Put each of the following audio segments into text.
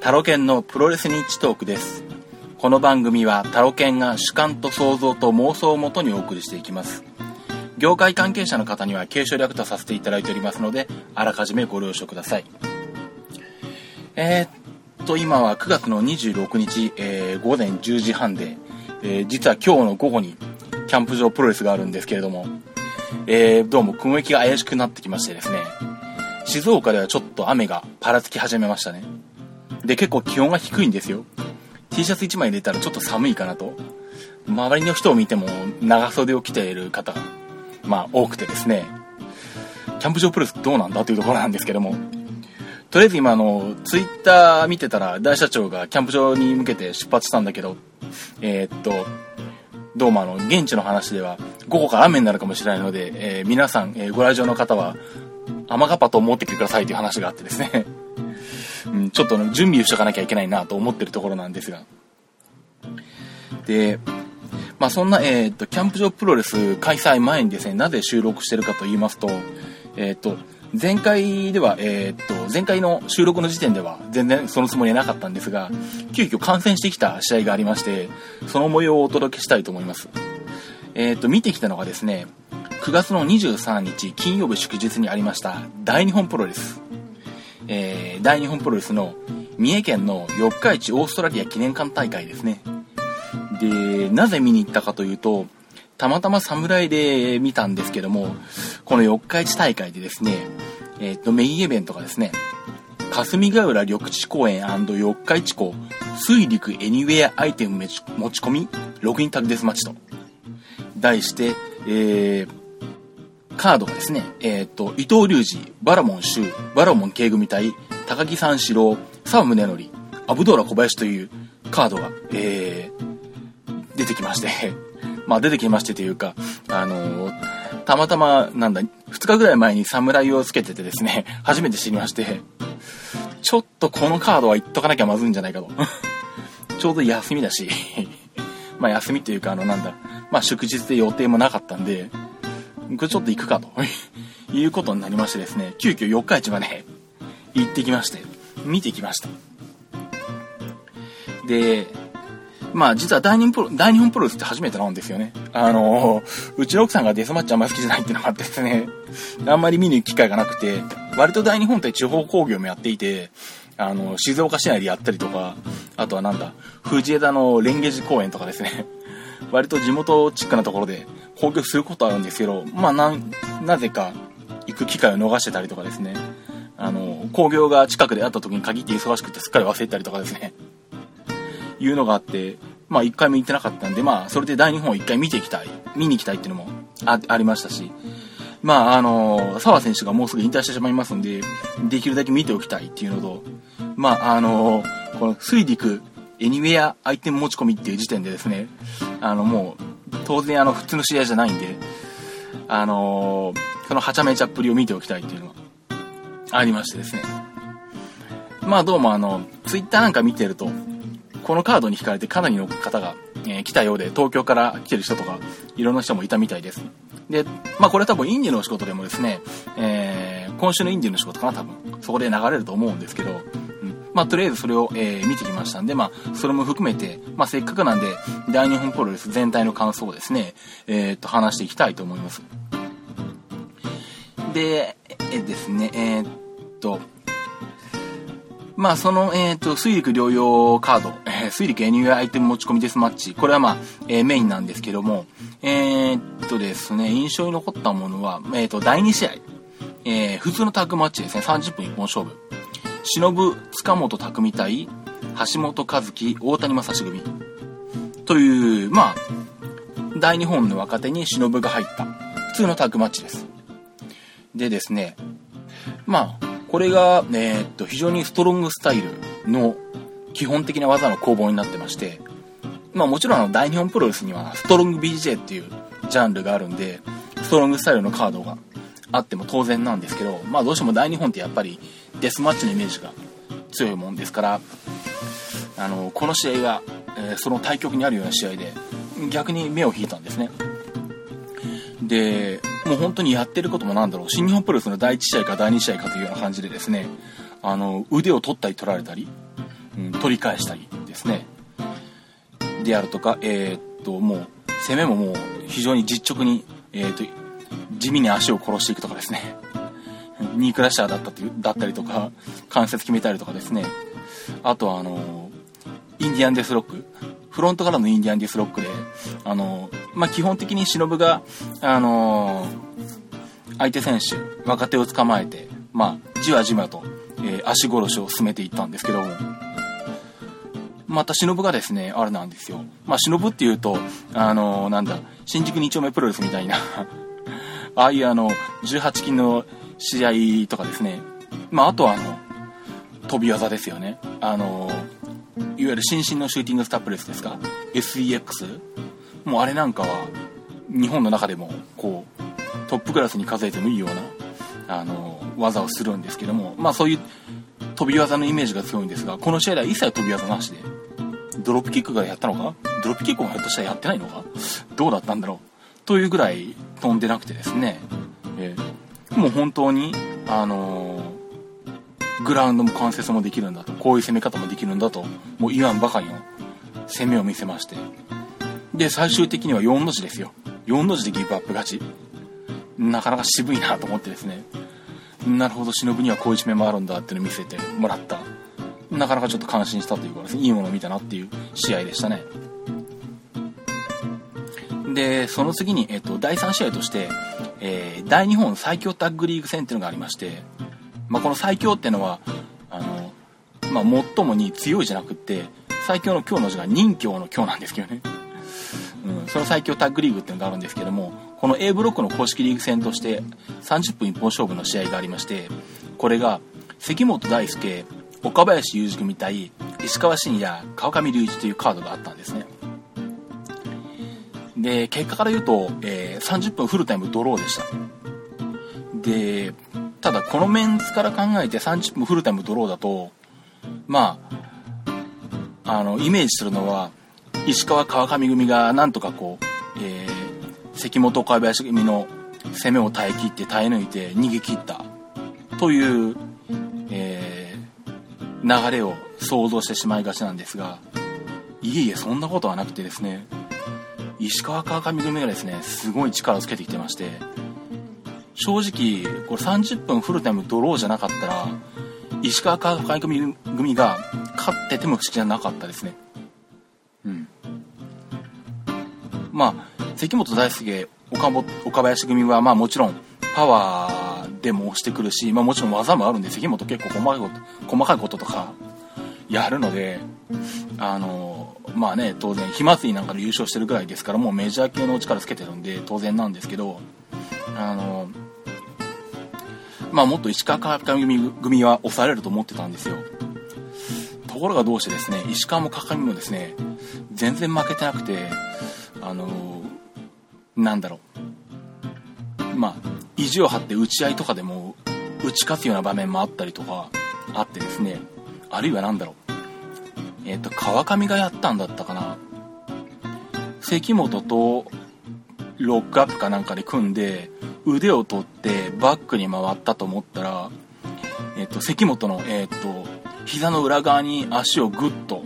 タロケンのプロレスニッチトークです。この番組はタロケンが主観と想像と妄想をもとにお送りしていきます。業界関係者の方には継承略とさせていただいておりますので、あらかじめご了承ください。えー、っと、今は9月の26日、えー午前10時半で、えー実は今日の午後にキャンプ場プロレスがあるんですけれども、えーどうも雲行きが怪しくなってきましてですね、静岡ではちょっと雨がぱらつき始めましたね。で、結構気温が低いんですよ。T シャツ1枚入れたらちょっと寒いかなと。周りの人を見ても長袖を着ている方が、まあ多くてですね、キャンプ場プロレスどうなんだというところなんですけども、とりあえず今あの、ツイッター見てたら大社長がキャンプ場に向けて出発したんだけど、えーっと、どうもあの、現地の話では午後から雨になるかもしれないので、えー皆さん、えーご来場の方は雨がっぱと持ってきてくださいという話があってですね、うん、ちょっと準備をしとかなきゃいけないなと思ってるところなんですが。で、まあそんな、えーと、キャンプ場プロレス開催前にですね、なぜ収録してるかと言いますと、えーっと、前回では、えーっと、前回の収録の時点では全然そのつもりはなかったんですが、急遽観戦してきた試合がありまして、その模様をお届けしたいと思います。えーっと、見てきたのがですね、9月の23日金曜日祝日にありました大日本プロレス。えー大日本プロレスの三重県の四日市オーストラリア記念館大会ですね。で、なぜ見に行ったかというと、たまたま侍で見たんですけども、この四日市大会でですね、えっ、と、メインイベントがですね、霞ヶ浦緑地公園四日市港水陸エニウェアアイテム持ち込みログインタグデスマッチと題して、えーカードがですね、えっ、と、伊藤隆二、バラモン周、バラモン慶組対、高木三四郎、沢宗則、アブドーラ小林というカードが、えー出てきまして、まあ出てきましてというか、あのーたまたま、なんだ、2日ぐらい前に侍をつけててですね、初めて知りまして、ちょっとこのカードは言っとかなきゃまずいんじゃないかと。ちょうど休みだし、まあ休みっていうか、あの、なんだ、まあ祝日で予定もなかったんで、これちょっと行くかと いうことになりましてですね、急遽四日市まで行ってきまして、見てきました。で、まあ実は大日本プロ大日本プロレスって初めてなんですよね。あの、うちの奥さんがデスマッチあんまり好きじゃないっていうのがあってですね、あんまり見に行く機会がなくて、割と大日本って地方工業もやっていて、あの、静岡市内でやったりとか、あとはなんだ、藤枝の蓮華寺公園とかですね、割と地元チックなところで攻撃することあるんですけど、まあな、なぜか行く機会を逃してたりとかですね、あの、工業が近くであった時に限って忙しくてすっかり忘れたりとかですね、いうのがあって、まあ一回も行ってなかったんで、まあそれで大日本を一回見ていきたい、見に行きたいっていうのもあありましたし、まああの、澤選手がもうすぐ引退してしまいますんで、できるだけ見ておきたいっていうのと、まああの、この水陸エニウェアアイテム持ち込みっていう時点でですね、あのもう当然あの普通の試合じゃないんで、あのそのはちゃめちゃっぷりを見ておきたいっていうのがありましてですね。まあどうもあの、ツイッターなんか見てると、このカードに惹かれてかなりの方が、えー来たようで、東京から来てる人とか、いろんな人もいたみたいです。で、まあこれ多分インディの仕事でもですね、えー今週のインディの仕事かな多分。そこで流れると思うんですけど、まあとりあえずそれを、えー見てきましたんで、まあそれも含めて、まあせっかくなんで、大日本プロレス全体の感想をですね、えーっと話していきたいと思います。で、えですね、えーっと、まあ、その、えっ、と、水陸両用カード、えー水陸エニューアイテム持ち込みデスマッチ。これはまあ、えーメインなんですけども、えーっとですね、印象に残ったものは、えっと、第2試合。えー普通のタッグマッチですね、30分一本勝負。忍、塚本匠対、橋本和樹、大谷正史組。という、まあ、大日本の若手に忍が入った、普通のタッグマッチです。でですね、まあ、これが、えーっと、非常にストロングスタイルの基本的な技の攻防になってまして、まあもちろんあの大日本プロレスにはストロング BJ っていうジャンルがあるんで、ストロングスタイルのカードがあっても当然なんですけど、まあどうしても大日本ってやっぱりデスマッチのイメージが強いもんですから、あの、この試合が、えーその対局にあるような試合で、逆に目を引いたんですね。で、もう本当にやってることもなんだろう、新日本プロレスの第1試合か第2試合かというような感じでですね、あの、腕を取ったり取られたり、うん、取り返したりですね。であるとか、えー、っと、もう、攻めももう非常に実直に、えー、っと、地味に足を殺していくとかですね。ニークラッシャーだっただったりとか、関節決めたりとかですね。あとはあの、インディアンデスロック。フロントからのインディアンデスロックで、あの、まあ、基本的に忍が、あの相手選手、若手を捕まえて、まあ、じわじわと、えー、足殺しを進めていったんですけども、また忍がですね、あれなんですよ。まあ、忍っていうと、あのなんだ、新宿2丁目プロレスみたいな ああいうあの、18金の試合とかですね。まあ、あとはあの、飛び技ですよね。あの、いわゆる新進のシューティングスタップレスですか ?SEX? もうあれなんかは、日本の中でも、こう、トップクラスに数えてもいいような、あの、技をするんですけども、まあそういう飛び技のイメージが強いんですが、この試合では一切飛び技なしで、ドロップキックがやったのか？ドロップキックもひょっとしたらやってないのか？どうだったんだろう？というぐらい飛んでなくてですね、えー、も本当に、あのー、グラウンドも関節もできるんだと、こういう攻め方もできるんだと、もう言わんばかりの攻めを見せまして。で、最終的には4の字ですよ。4の字でギブアップ勝ち。なかなか渋いなと思ってですね。なるほど、忍にはこういう一面もあるんだっていうのを見せてもらった。なかなかちょっと感心したというかですね、いいものを見たなっていう試合でしたね。で、その次に、えっと、第3試合として、えー、大日本最強タッグリーグ戦っていうのがありまして、まあ、この最強っていうのは、あの、まあ、最もに強いじゃなくって、最強の今日の字が任教の今日なんですけどね。うん、その最強タッグリーグっていうのがあるんですけども、この A ブロックの公式リーグ戦として30分一本勝負の試合がありまして、これが関本大輔、岡林雄二組対石川慎也、川上隆一というカードがあったんですね。で、結果から言うと、えー、30分フルタイムドローでした。で、ただこのメンツから考えて30分フルタイムドローだと、まあ、あの、イメージするのは、石川川上組がなんとかこう、えー、関本岡林組の攻めを耐え切って耐え抜いて逃げ切ったという、えー、流れを想像してしまいがちなんですが、いえいえ、そんなことはなくてですね、石川川上組がですね、すごい力をつけてきてまして、正直、これ30分フルタイムドローじゃなかったら、石川川上組が勝ってても不思議じゃなかったですね。うん。まあ、関本大輔、岡岡林組は、まあもちろん、パワーでも押してくるし、まあもちろん技もあるんで、関本結構細かいこと、細かいこととか、やるので、あの、まあね、当然、火祭りなんかで優勝してるぐらいですから、もうメジャー系の力つけてるんで、当然なんですけど、あの、まあもっと石川川上組は押されると思ってたんですよ。ところがどうしてですね、石川も川上もですね、全然負けてなくて、あのなんだろう。まあ、意地を張って打ち合いとかでも打ち勝つような場面もあったりとかあってですね、あるいは何だろう。えっ、ー、と、川上がやったんだったかな。関本とロックアップかなんかで組んで、腕を取ってバックに回ったと思ったら、えっ、ー、と、関本の、えっ、ー、と、膝の裏側に足をグッと、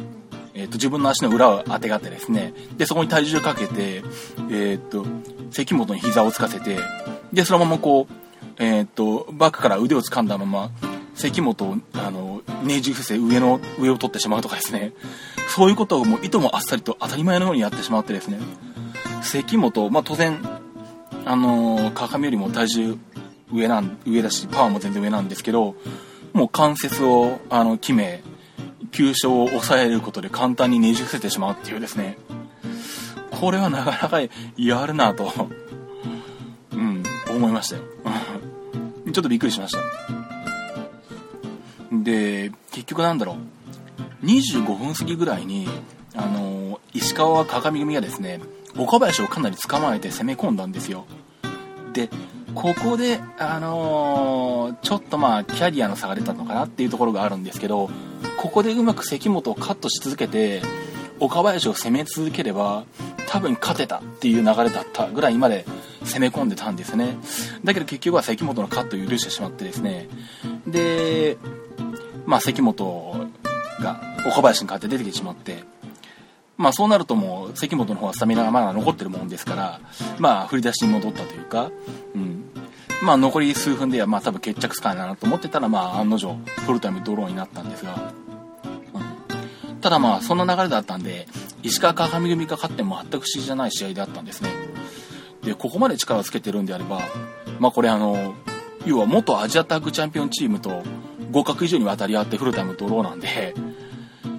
えっ、と、自分の足の裏を当てがってですね、で、そこに体重かけて、えっ、と、関本に膝をつかせて、で、そのままこう、えっ、と、バックから腕を掴んだまま、関本を、あの、ねじ伏せ上の、上を取ってしまうとかですね。そういうことをもういともあっさりと当たり前のようにやってしまってですね。関本、まあ当然、あのー、川上よりも体重上なん、上だし、パワーも全然上なんですけど、もう関節を、あの、決め、急所を抑えることで簡単にねじ伏せてしまうっていうですね。これはなかなかやるなと、うん、思いましたよ。ちょっとびっくりしました。で、結局なんだろう、25分過ぎぐらいに、あの、石川鏡組がですね、岡林をかなり捕まえて攻め込んだんですよ。で、ここで、あのー、ちょっとまあ、キャリアの差が出たのかなっていうところがあるんですけど、ここでうまく関本をカットし続けて、岡林を攻め続ければ、多分勝てたっていう流れだったぐらいまで攻め込んでたんですね。だけど結局は関本のカットを許してしまってですね。で、まあ、関本が岡林に勝って出てきてしまってまあそうなるともう関本の方はスタミナがまだ残ってるもんですからまあ振り出しに戻ったというか、うん、まあ残り数分ではまあ多分決着つかないなと思ってたらまあ案の定フルタイムドローになったんですが、うん、ただまあそんな流れだったんで石川川上組が勝っても全く不思議じゃない試合であったんですね。でここまで力をつけてるんであればまあこれあの要は元アジアタッグチャンピオンチームと合格以上に渡り合ってフルタイムドローなんで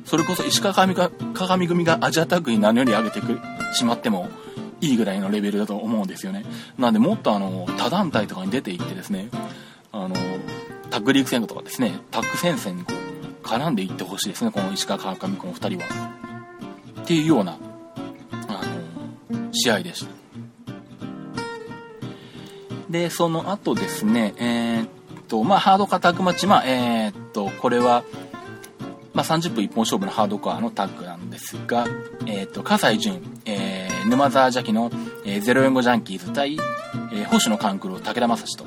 それこそ石川鏡組がアジアタッグに何より上げてくしまってもいいぐらいのレベルだと思うんですよね。なんでもっとあの他団体とかに出ていってですねあのタッグリーグ戦とかですねタッグ戦線にこう絡んでいってほしいですねこの石川川上君の2人は。っていうようなあの試合でした。でその後ですねえー、っとまあハードカタッグマッチまあえー、っとこれはまあ、30分一本勝負のハードコアのタッグなんですが、えっ、と、葛西潤、えー、沼沢邪気の、えー、045ジャンキーズ対、えー、星野勘九郎、武田正史と。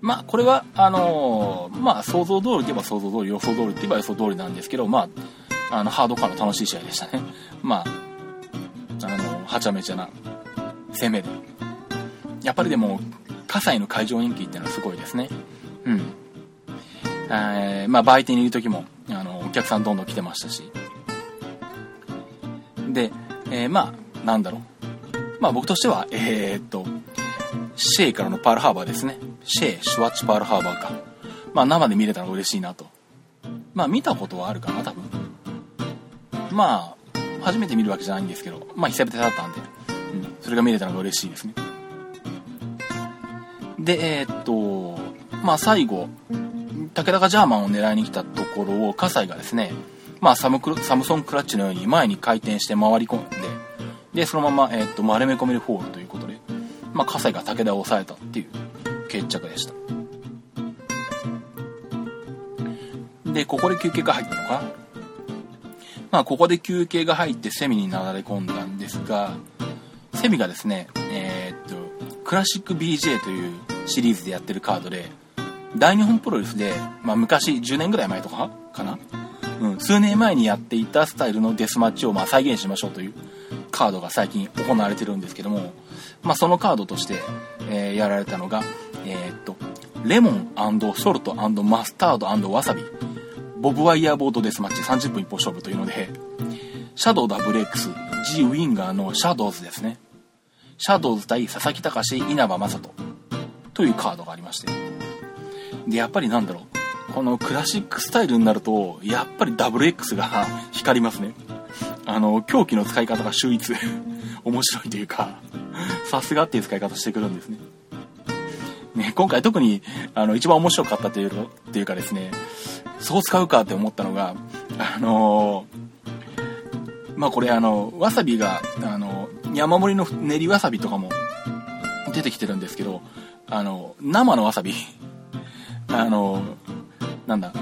まあ、これは、あのー、まあ、想像通りといえば想像通り、予想通りって言えば予想通りなんですけど、まあ、あの、ハードコアの楽しい試合でしたね。まあ、あの、はちゃめちゃな攻めで。やっぱりでも、葛西の会場人気っていうのはすごいですね。うん。えー、まあ、売店にいる時も、あの、お客さんどんどん来てましたし。で、えー、まあ、なんだろう。まあ、僕としては、えー、っと、シェイからのパールハーバーですね。シェイ、シュワッチパールハーバーか。まあ、生で見れたら嬉しいなと。まあ、見たことはあるかな、多分。まあ、初めて見るわけじゃないんですけど、まあ、久々だったんで、うん、それが見れたのが嬉しいですね。で、えー、っと、まあ、最後、武田がジャーマンを狙いに来たところを葛西がですね、まあ、サムサムソンクラッチのように前に回転して回り込んででそのまま、えー、と丸め込めるフォールということで、まあ、葛西が武田を抑えたっていう決着でした。でここで休憩が入ったのかまあここで休憩が入ってセミになだれ込んだんですがセミがですねえー、っとクラシック BJ というシリーズでやってるカードで大日本プロレスで、まあ、昔10年ぐらい前とかかな、うん、数年前にやっていたスタイルのデスマッチをまあ再現しましょうというカードが最近行われてるんですけども、まあ、そのカードとして、えー、やられたのが、えー、っとレモンソルトマスタードわさびボブワイヤーボードデスマッチ30分一歩勝負というのでシャドウ WX G ウィンガーのシャドウズですね。シャドウズ対佐々木隆稲葉正人。というカードがありましてで、やっぱりなんだろう。このクラシックスタイルになると、やっぱり WX が 光りますね。あの、狂気の使い方が秀逸。面白いというか、さすがっていう使い方してくるんですね。ね、今回特に、あの、一番面白かったというっていうかですね、そう使うかって思ったのが、あのー、まあこれあの、わさびが、あの、山盛りの練りわさびとかも出てきてるんですけど、あの、生のわさび。あの、なんだ、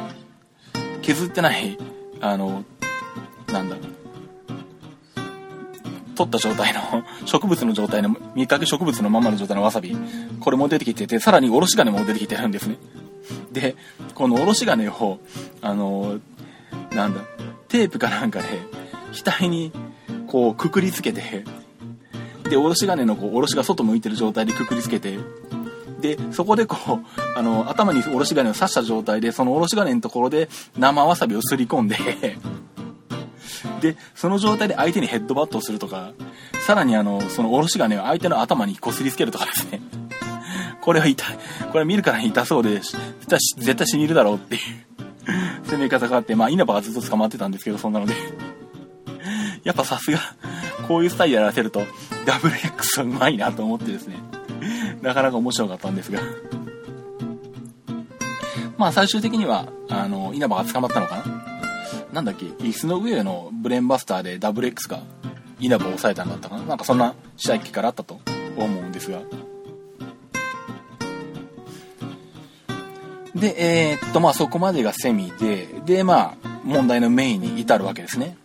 削ってない、あの、なんだ、取った状態の、植物の状態の、見かけ植物のままの状態のわさび、これも出てきてて、さらにおろし金も出てきてるんですね。で、このおろし金を、あの、なんだ、テープかなんかで、額に、こう、くくりつけて、で、おろし金のこう、おろしが外向いてる状態でくくりつけて、で、そこでこう、あの、頭におろし金を刺した状態で、そのおろし金のところで生わさびをすり込んで で、その状態で相手にヘッドバットをするとか、さらにあの、そのおろし金を相手の頭にこすりつけるとかですね。これは痛い。これ見るからに痛そうで、絶対死にるだろうっていう攻め方があって、まあ稲葉がずっと捕まってたんですけど、そんなのでやっぱさすが、こういうスタイルやらせると、WX はうまいなと思ってですね。なかなか面白かったんですがまあ最終的には、あの、稲葉が捕まったのかな？なんだっけ、椅子の上のブレーンバスターで WX が稲葉を抑えたんだったかな？なんかそんな試合機からあったと思うんですが。で、えー、っと、まあそこまでがセミで、で、まあ問題のメインに至るわけですね。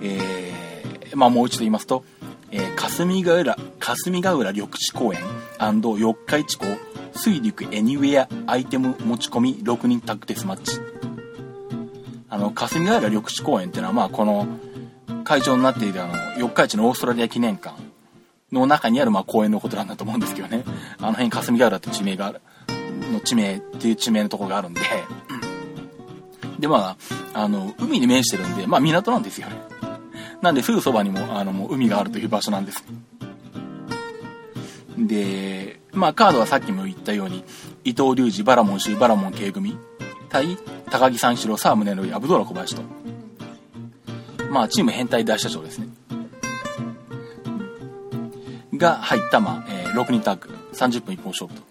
えー、まあもう一度言いますと、えー、霞ヶ浦、霞ヶ浦緑地公園四日市港水陸エニウェアアイテム持ち込み6人タッグデスマッチ。あの、霞ヶ浦緑地公園っていうのは、まあ、この、会場になっているあの、四日市のオーストラリア記念館の中にある、まあ、公園のことなんだと思うんですけどね。あの辺、霞ヶ浦って地名がある、の地名っていう地名のとこがあるんで、で、まあ、あの、海に面してるんで、まあ、港なんですよね。なんで、すぐそばにも、あの、もう海があるという場所なんです。ねで、まあ、カードはさっきも言ったように、伊藤隆二、バラモン州、バラモン K 組、対、高木三四郎、沢宗則、アブドラ小林と。まあ、チーム変態大社長ですね。が入った、まあ、えー、6人タッグ、30分一本勝負と。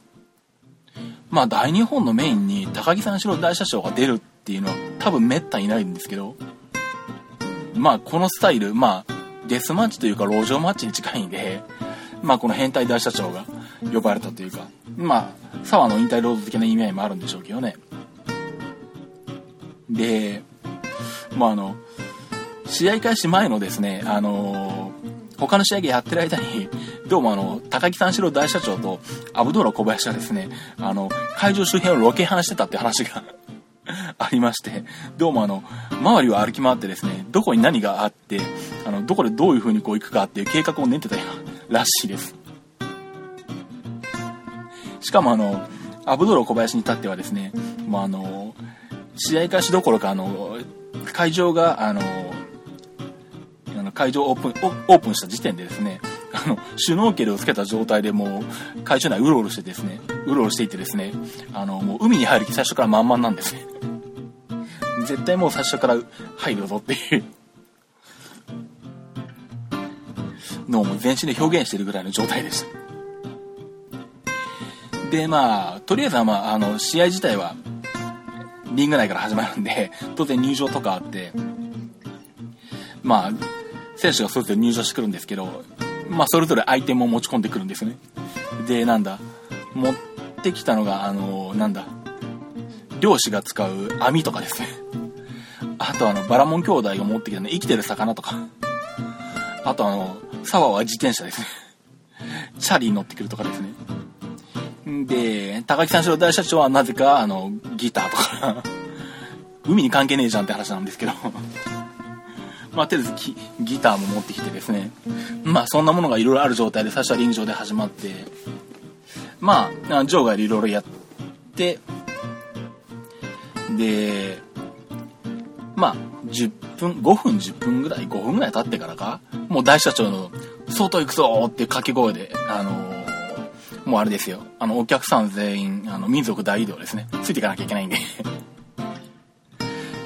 まあ、大日本のメインに高木三四郎大社長が出るっていうのは多分滅多にないんですけど、まあ、このスタイル、まあ、デスマッチというか路上マッチに近いんで、まあ、この変態大社長が呼ばれたというか、まあ、沢の引退ロード的な意味合いもあるんでしょうけどね。で、まあ、あの、試合開始前のですね、あの他の試合がやってる間に、どうもあの、高木三四郎大社長とアブドーラ小林がですね、あの、会場周辺をロケハンしてたって話が ありまして、どうもあの、周りを歩き回ってですね、どこに何があって、あの、どこでどういう風にこう行くかっていう計画を練ってたよらしいです。しかもあの、アブドーラ小林に至ってはですね、まあ、あの、試合開始どころか、あの、会場が、あの、会場オープン、オープンした時点でですね、あの、シュノーケルをつけた状態でもう、会場内うろうろしてですね、うろうろしていてですね、あの、もう海に入る気最初から満々なんですね。絶対もう最初から入るぞっていうのをもう全身で表現してるぐらいの状態でした。で、まあ、とりあえずはまあ、あの、試合自体は、リング内から始まるんで、当然入場とかあって、まあ、選手がそれぞれ入場してくるんですけど、まあ、それぞれアイテムを持ち込んでくるんですね。で、なんだ、持ってきたのが、あの、なんだ、漁師が使う網とかですね。あとあの、バラモン兄弟が持ってきたね、生きてる魚とか。あとあの、沢は自転車ですね。チャリに乗ってくるとかですね。で、高木三四郎大社長はなぜか、あの、ギターとか海に関係ねえじゃんって話なんですけどまあ、とりあえずギターも持ってきてですね。まあ、そんなものがいろいろある状態で最初はリング上で始まって、まあ、場外でいろいろやって、で、まあ、10分、5分10分ぐらい、5分ぐらい経ってからか、もう大社長の、外行くぞって掛け声で、あのー、もうあれですよ。あの、お客さん全員、あの、民族大移動ですね。ついていかなきゃいけないんで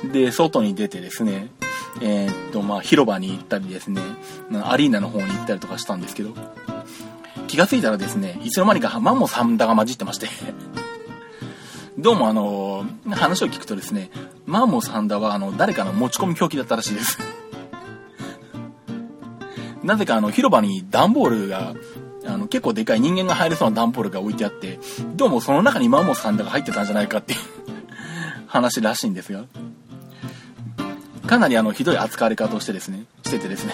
で、外に出てですね、えー、っと、まあ、広場に行ったりですね、アリーナの方に行ったりとかしたんですけど、気がついたらですね、いつの間にかマンモサンダが混じってまして どうもあの、話を聞くとですね、マンモサンダはあの、誰かの持ち込み狂気だったらしいですなぜかあの、広場に段ボールが、あの、結構でかい人間が入れそうな段ボールが置いてあって、どうもその中にマンモサンダが入ってたんじゃないかっていう 話らしいんですが。かなりあの、ひどい扱われ方をしてですね、しててですね、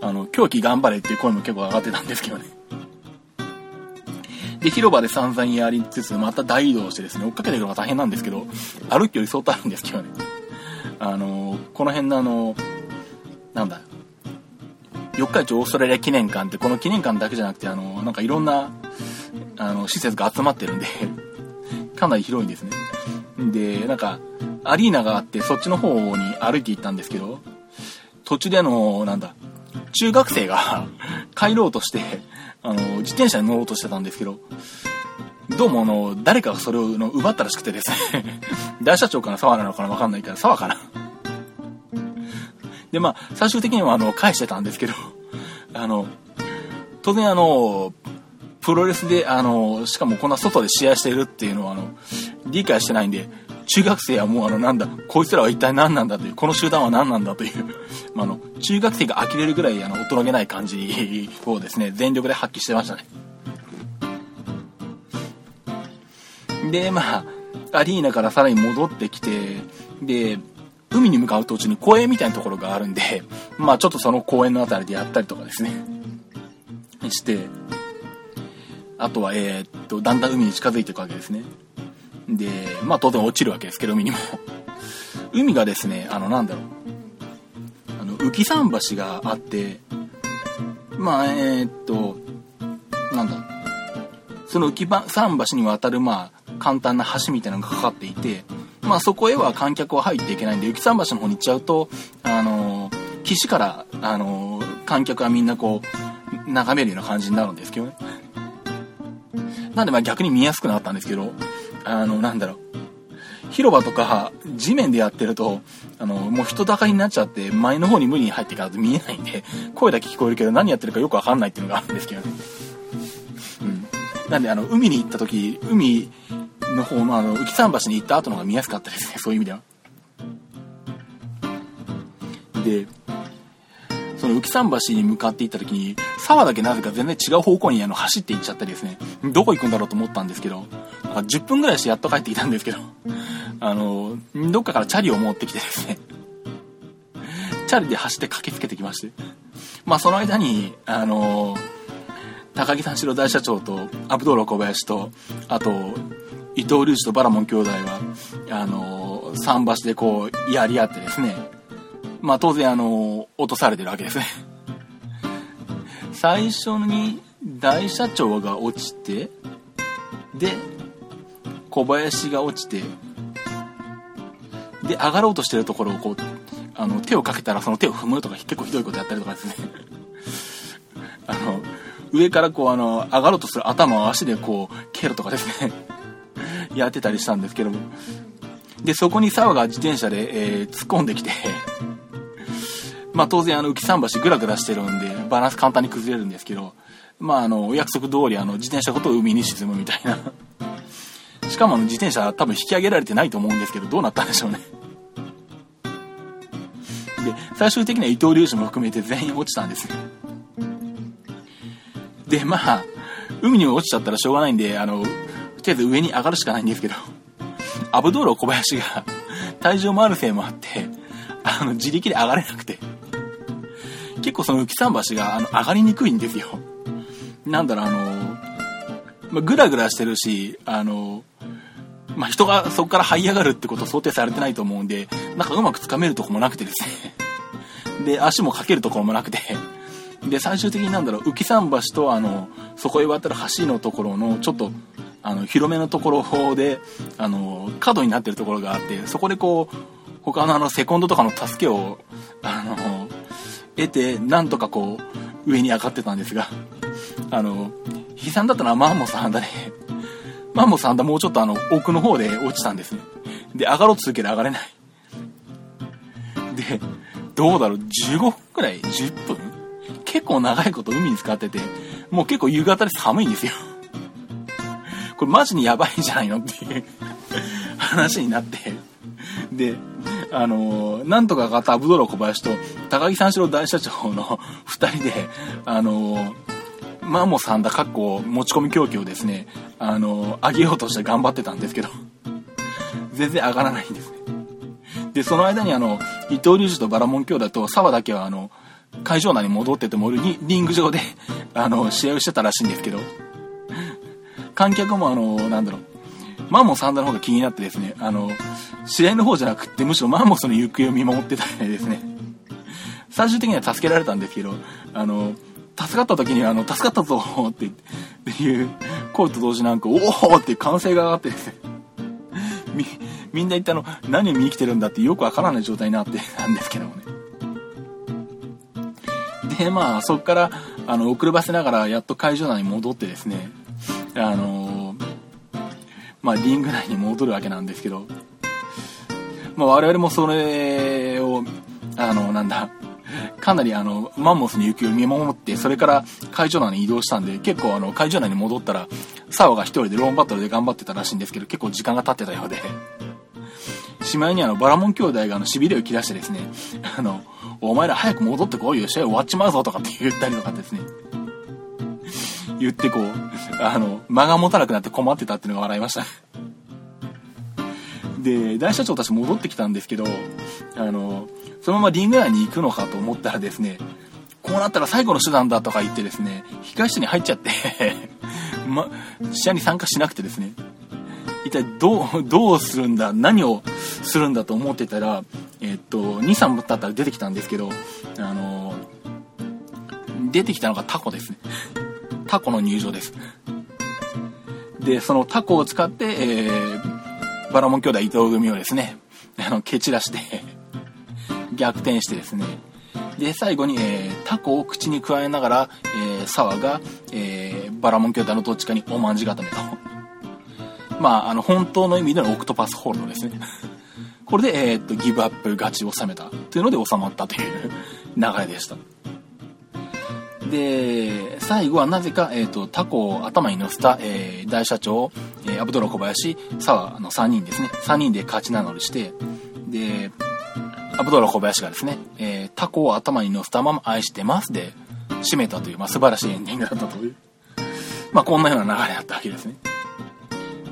あの、狂気頑張れっていう声も結構上がってたんですけどね。で、広場で散々やりつつ、また大移動してですね、追っかけていくのが大変なんですけど、歩きより相当あるんですけどね。あの、この辺のあの、なんだ、四日市オーストラリア記念館って、この記念館だけじゃなくて、あの、なんかいろんな、あの、施設が集まってるんで かなり広いんですね。で、なんか、アリーナがあって、そっちの方に歩いて行ったんですけど、途中であの、なんだ、中学生が 帰ろうとして、あの、自転車に乗ろうとしてたんですけど、どうもあの、誰かがそれをの奪ったらしくてですね 大社長かな沢なのかなわかんないから、沢かなで、まあ、最終的にはあの、返してたんですけど、あの、当然あの、プロレスで、あの、しかもこんな外で試合してるっていうのは、あの、理解してないんで、中学生はもうあのなんだ、こいつらは一体何なんだという、この集団は何なんだという、まあ、あの、中学生が呆れるぐらいあの、大人げない感じをですね、全力で発揮してましたね。で、まあ、アリーナからさらに戻ってきて、で、海に向かう途中に公園みたいなところがあるんで、まあちょっとその公園の辺りでやったりとかですね、して、あとは、え、っと、だんだん海に近づいていくわけですね。で、まあ当然落ちるわけですけど、海にも。海がですね、あの、なんだろう。あの、浮き桟橋があって、まあ、え、っと、なんだ。その浮き桟橋に渡る、まあ、簡単な橋みたいなのがかかっていて、まあそこへは観客は入っていけないんで、浮き桟橋の方に行っちゃうと、あの岸から、あの観客はみんなこう、眺めるような感じになるんですけどね。なんでまあ逆に見やすくなったんですけど、あの、なんだろう。広場とか地面でやってると、あの、もう人だかりになっちゃって前の方に無理に入っていかないと見えないんで、声だけ聞こえるけど何やってるかよくわかんないっていうのがあるんですけどね。うん。なんであの、海に行った時、海の方のあの、浮桟橋に行った後の方が見やすかったですね、そういう意味では。で、その浮桟橋に向かって行った時に、沢だけなぜか全然違う方向にあの走って行っちゃったりですね、どこ行くんだろうと思ったんですけど、なんか10分ぐらいしてやっと帰ってきたんですけど、あの、どっかからチャリを持ってきてですね、チャリで走って駆けつけてきまして、まあその間に、あの、高木三四郎大社長と、アブドーラ小林と、あと、伊藤隆二とバラモン兄弟は、あの、桟橋でこう、やり合ってですね、まあ当然あの、落とされてるわけですね。最初に大社長が落ちて、で、小林が落ちて、で、上がろうとしてるところをこう、あの、手をかけたらその手を踏むとか結構ひどいことやったりとかですね。あの、上からこうあの、上がろうとする頭を足でこう、蹴るとかですね。やってたりしたんですけども。で、そこに沢が自転車で、えー、突っ込んできて まあ当然あの浮き桟橋グラグラしてるんで、バランス簡単に崩れるんですけど、まああの、お約束通りあの、自転車ごと海に沈むみたいな しかもあの自転車多分引き上げられてないと思うんですけど、どうなったんでしょうねで、最終的には伊藤隆二も含めて全員落ちたんです。で、まあ、海に落ちちゃったらしょうがないんで、あの、とりあえず上に上がるしかないんですけど、アブドール小林が体重もあるせいもあって、あの、自力で上がれなくて、結構その浮き桟橋があの上がりにくいんですよ。なんだろう、あの、まあ、グラグラしてるし、あの、まあ、人がそこから這い上がるってこと想定されてないと思うんで、なんかうまくつかめるとこもなくてですね。で、足もかけるところもなくて、で、最終的になんだろう、浮き桟橋とあの、そこへ渡る橋のところの、ちょっと、あの、広めのところで、あの、角になってるところがあって、そこでこう、他のあの、セコンドとかの助けを、あの、得て、なんとかこう、上に上がってたんですが、あの、悲惨だったのはマンモスハンダで、マンモスハンダもうちょっとあの、奥の方で落ちたんですね。で、上がろうとするけど上がれない。で、どうだろう、15分くらい ?10 分結構長いこと海に使ってて、もう結構夕方で寒いんですよ。これマジにやばいんじゃないのっていう話になって、で、あのー、なんとかがアブドロ小林と高木三四郎大社長の2人で、あのー、マンモさんだかっこ持ち込み狂気をですね、あのー、上げようとして頑張ってたんですけど、全然上がらないんですね。で、その間にあの、伊藤隆二とバラモン兄弟と沢だけはあの、会場内に戻っててもリリング上であの、試合をしてたらしいんですけど、観客もあの、なんだろう、マンモスサンダの方が気になってですね、あの、試合の方じゃなくって、むしろマンモスの行方を見守ってたりですね、最終的には助けられたんですけど、あの、助かった時には、あの、助かったぞってっていう声と同時なんか、おおって歓声が上がってですね、み、みんな一体あの、何を見に来てるんだってよくわからない状態になってたんですけどもね。で、まあ、そこから、あの、遅ればせながら、やっと会場内に戻ってですね、あのまあ、リング内に戻るわけなんですけど、まあ、我々もそれを、あの、なんだ、かなりあの、マンモスの行方を見守って、それから会場内に移動したんで、結構あの、会場内に戻ったら、サワが一人でローンバトルで頑張ってたらしいんですけど、結構時間が経ってたようで、しまいにあの、バラモン兄弟があの、痺れを切らしてですね、あの、お前ら早く戻ってこいよ、試合終わっちまうぞとかって言ったりとかですね、言ってこう、あの、間が持たなくなって困ってたっていうのが笑いました。で、大社長たち戻ってきたんですけど、あの、そのままリング内に行くのかと思ったらですね、こうなったら最後の手段だとか言ってですね、控室に入っちゃって ま、試合に参加しなくてですね。一体どう、どうするんだ、何をするんだと思ってたら、えっと、2、3分経ったら出てきたんですけど、あの、出てきたのがタコですね。タコの入場です。で、そのタコを使って、えー、バラモン兄弟伊藤組をですね、あの、蹴散らして 逆転してですね、で、最後に、えー、タコを口に加えながら、えー、沢が、えー、バラモン兄弟のどっちかにおまんじ固めと。まあ、あの、本当の意味でのオクトパスホールドですね。これで、えー、っと、ギブアップ勝ちを収めたというので収まったという流れでした。で、最後はなぜか、えっ、ー、と、タコを頭に乗せた、えー、大社長、えー、アブドラ小林、沢の3人ですね。3人で勝ち名乗りして、で、アブドラ小林がですね、えー、タコを頭に乗せたまま愛してますで、締めたという、まあ、素晴らしいエンディングだったという。まあ、こんなような流れだったわけですね。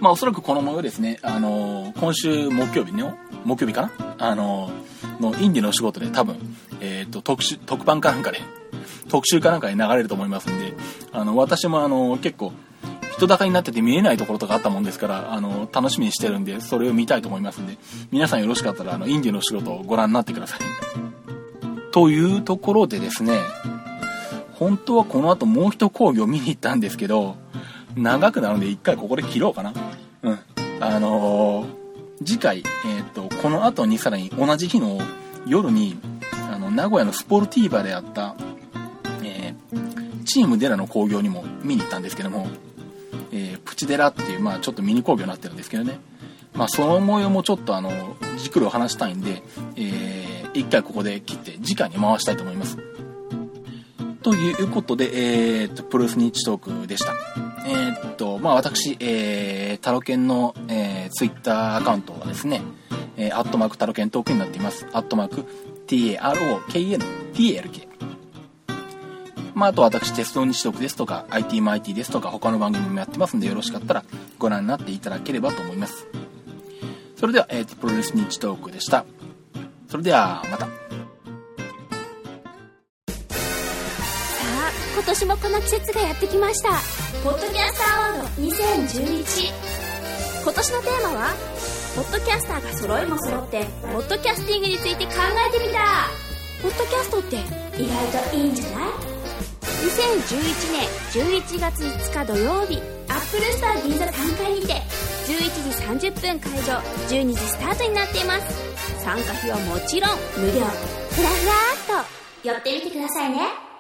まあ、おそらくこの模様ですね、あのー、今週木曜日の、木曜日かなあのー、のインディの仕事で多分、えっ、と、特殊、特番かなんかで、特集かなんかに流れると思いますんで、あの、私もあの、結構、人高になってて見えないところとかあったもんですから、あの、楽しみにしてるんで、それを見たいと思いますんで、皆さんよろしかったら、あの、インディの仕事をご覧になってください。というところでですね、本当はこの後もう一講義を見に行ったんですけど、長くなるんで一回ここで切ろうかな。うん。あのー、次回、えっ、と、この後にさらに同じ日の夜に、あの、名古屋のスポルティーバであった、チームデラの興行にも見に行ったんですけども、えー、プチデラっていう、まあちょっとミニ工業になってるんですけどね。まあその模様もちょっとあの、じっくりお話したいんで、えー、一回ここで切って次回に回したいと思います。ということで、えー、と、プロレスニッチトークでした。えー、っと、まあ私、えー、タロケンの、えー、ツイッターアカウントはですね、えー、アットマークタロケントークになっています。アットマーク TAROKNTLK。まあ、あと私、鉄道日読ですとか、IT マイティですとか、他の番組もやってますんで、よろしかったらご覧になっていただければと思います。それでは、えー、プロレス日トークでした。それでは、また。さあ、今年もこの季節がやってきました。ポッドキャスターアワード2011。今年のテーマは、ポッドキャスターが揃いも揃って、ポッドキャスティングについて考えてみた。ポッドキャストって意外といいんじゃない？2011年11月5日土曜日アップルスター銀座3階にて11時30分会場12時スタートになっています。参加費はもちろん無料。ふらふらっと寄ってみてくださいね。